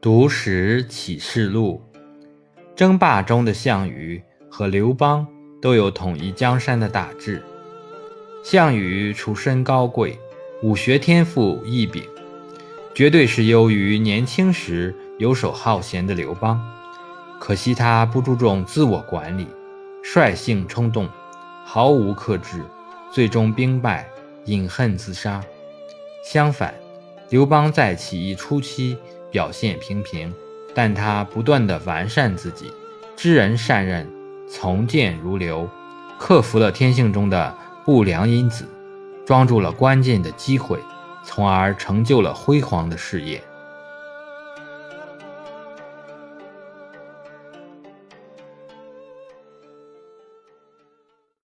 读史启示录，争霸中的项羽和刘邦都有统一江山的大志。项羽出身高贵，武学天赋异禀，绝对是优于年轻时游手好闲的刘邦。可惜他不注重自我管理，率性冲动，毫无克制，最终兵败，饮恨自杀。相反，刘邦在起义初期表现平平，但他不断地完善自己，知人善任，从谏如流，克服了天性中的不良因子，抓住了关键的机会，从而成就了辉煌的事业。